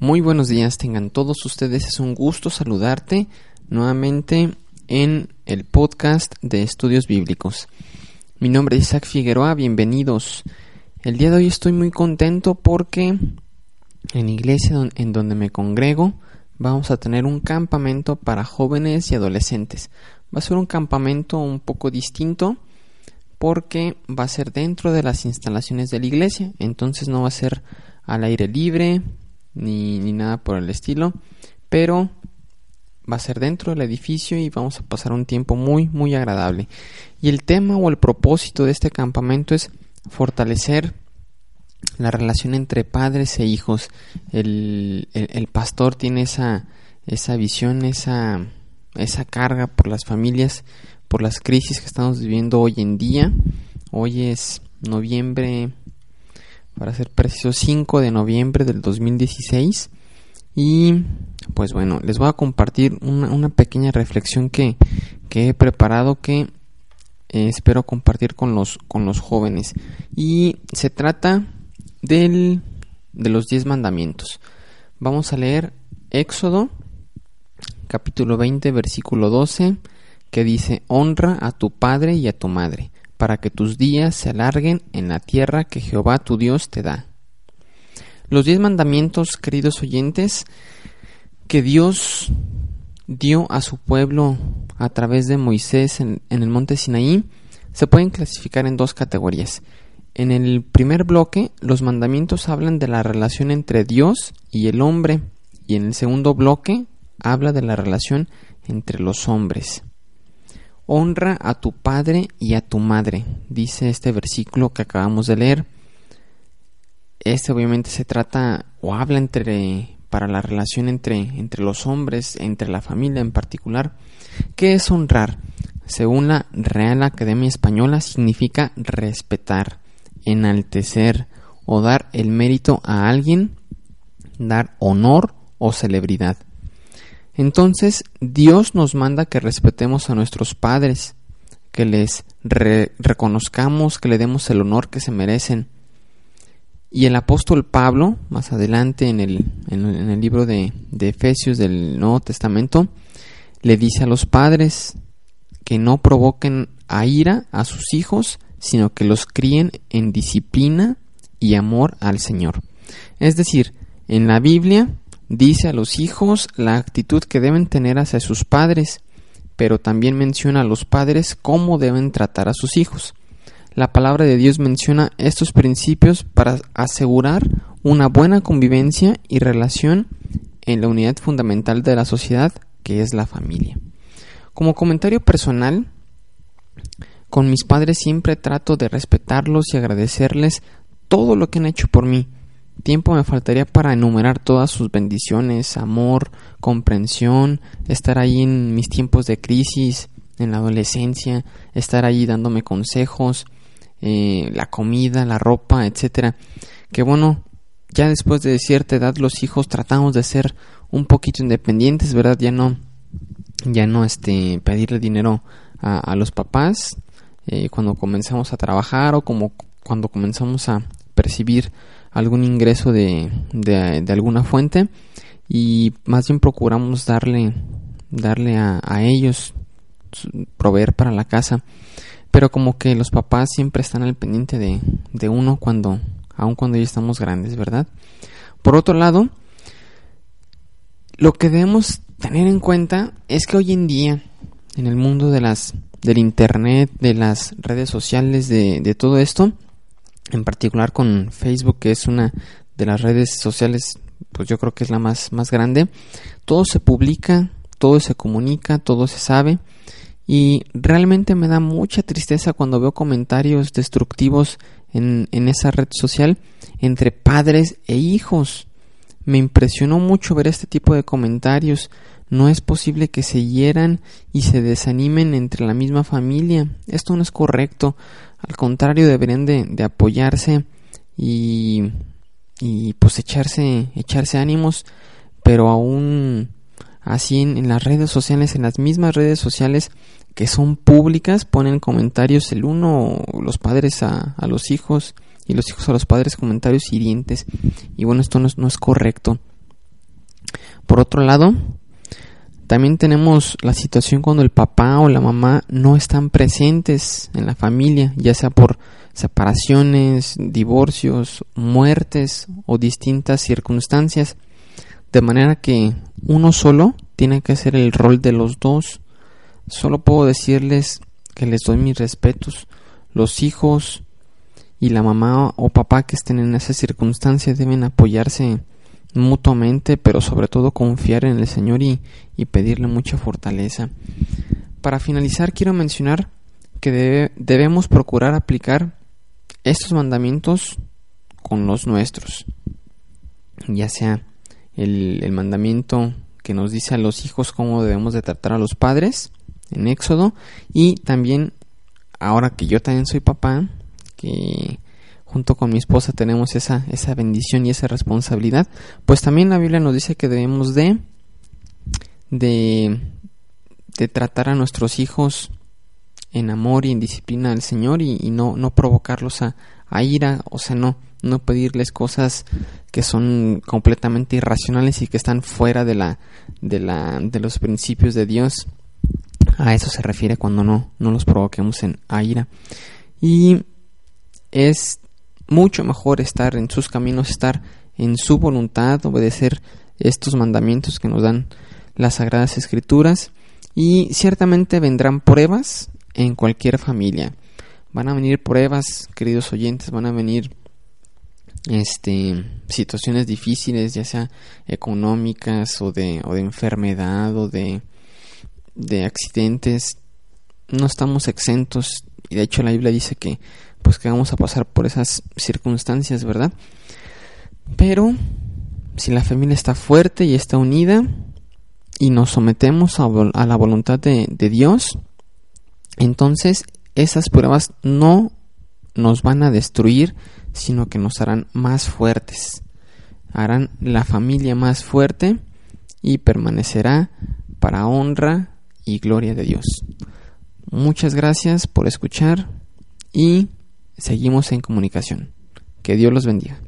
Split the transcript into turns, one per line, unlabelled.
Muy buenos días, tengan todos ustedes. Es un gusto saludarte nuevamente en el podcast de estudios bíblicos. Mi nombre es Isaac Figueroa, bienvenidos. El día de hoy estoy muy contento porque en iglesia en donde me congrego vamos a tener un campamento para jóvenes y adolescentes. Va a ser un campamento un poco distinto porque va a ser dentro de las instalaciones de la iglesia, entonces no va a ser al aire libre ni, ni nada por el estilo, pero va a ser dentro del edificio y vamos a pasar un tiempo muy muy agradable. Y el tema o el propósito de este campamento es fortalecer la relación entre padres e hijos. El, el, el pastor tiene esa, esa visión, esa, esa carga por las familias por las crisis que estamos viviendo hoy en día. Hoy es noviembre, para ser preciso, 5 de noviembre del 2016. Y pues bueno, les voy a compartir una, pequeña reflexión que, he preparado que eh, espero compartir con los, con los jóvenes. Y se trata del, de los 10 mandamientos. Vamos a leer Éxodo, capítulo 20, versículo 12 que dice, honra a tu padre y a tu madre, para que tus días se alarguen en la tierra que Jehová tu Dios te da. Los diez mandamientos, queridos oyentes, que Dios dio a su pueblo a través de Moisés en, en el monte Sinaí, se pueden clasificar en dos categorías. En el primer bloque, los mandamientos hablan de la relación entre Dios y el hombre, y en el segundo bloque habla de la relación entre los hombres. Honra a tu padre y a tu madre, dice este versículo que acabamos de leer. Este obviamente se trata o habla entre para la relación entre, entre los hombres, entre la familia en particular. ¿Qué es honrar? Según la Real Academia Española significa respetar, enaltecer o dar el mérito a alguien, dar honor o celebridad. Entonces Dios nos manda que respetemos a nuestros padres, que les reconozcamos, que le demos el honor que se merecen. Y el apóstol Pablo, más adelante en el, en el libro de, de Efesios del Nuevo Testamento, le dice a los padres que no provoquen a ira a sus hijos, sino que los críen en disciplina y amor al Señor. Es decir, en la Biblia Dice a los hijos la actitud que deben tener hacia sus padres, pero también menciona a los padres cómo deben tratar a sus hijos. La palabra de Dios menciona estos principios para asegurar una buena convivencia y relación en la unidad fundamental de la sociedad, que es la familia. Como comentario personal, con mis padres siempre trato de respetarlos y agradecerles todo lo que han hecho por mí, tiempo me faltaría para enumerar todas sus bendiciones, amor, comprensión, estar ahí en mis tiempos de crisis, en la adolescencia, estar ahí dándome consejos, eh, la comida, la ropa, etcétera. Que bueno, ya después de cierta edad los hijos tratamos de ser un poquito independientes, ¿verdad? Ya no, ya no este, pedirle dinero a, los papás eh, cuando comenzamos a trabajar o como cuando comenzamos a percibir algún ingreso de, de, alguna fuente y más bien procuramos darle darle a, ellos proveer para la casa. Pero como que los papás siempre están al pendiente de, de uno cuando aun cuando ya estamos grandes verdad por otro lado lo que debemos tener en cuenta es que hoy en día en el mundo de las del internet de las redes sociales de, de todo esto en particular con Facebook, que es una de las redes sociales, pues yo creo que es la más, más grande, todo se publica, todo se comunica, todo se sabe. Y realmente me da mucha tristeza cuando veo comentarios destructivos en, en esa red social entre padres e hijos. Me impresionó mucho ver este tipo de comentarios. No es posible que se hieran y se desanimen entre la misma familia. Esto no es correcto. Al contrario, deberían de, apoyarse y, y pues echarse, echarse ánimos, pero aún así en, las redes sociales, en las mismas redes sociales que son públicas, ponen comentarios el uno, los padres a, a los hijos y los hijos a los padres comentarios hirientes. Y bueno, esto no es, no es correcto. Por otro lado, también tenemos la situación cuando el papá o la mamá no están presentes en la familia, ya sea por separaciones, divorcios, muertes o distintas circunstancias, de manera que uno solo tiene que hacer el rol de los dos. Solo puedo decirles que les doy mis respetos. Los hijos y la mamá o papá que estén en esas circunstancias deben apoyarse mutuamente, pero sobre todo confiar en el Señor y, pedirle mucha fortaleza. Para finalizar, quiero mencionar que debemos procurar aplicar estos mandamientos con los nuestros, ya sea el, el, mandamiento que nos dice a los hijos cómo debemos de tratar a los padres en Éxodo y también ahora que yo también soy papá, que junto con mi esposa tenemos esa, esa bendición y esa responsabilidad, pues también la Biblia nos dice que debemos de, de, tratar a nuestros hijos en amor y en disciplina al Señor y, no, no provocarlos a, a, ira, o sea, no, no pedirles cosas que son completamente irracionales y que están fuera de la, de la, de los principios de Dios. A eso se refiere cuando no, no los provoquemos en ira. Y es mucho mejor estar en sus caminos, estar en su voluntad, obedecer estos mandamientos que nos dan las sagradas escrituras y ciertamente vendrán pruebas en cualquier familia. Van a venir pruebas, queridos oyentes, van a venir este situaciones difíciles, ya sea económicas o de, o de enfermedad o de, de accidentes. No estamos exentos y de hecho la Biblia dice que pues que vamos a pasar por esas circunstancias, ¿verdad? Pero si la familia está fuerte y está unida y nos sometemos a, la voluntad de, de Dios, entonces esas pruebas no nos van a destruir, sino que nos harán más fuertes. Harán la familia más fuerte y permanecerá para honra y gloria de Dios. Muchas gracias por escuchar y seguimos en comunicación. Que Dios los bendiga.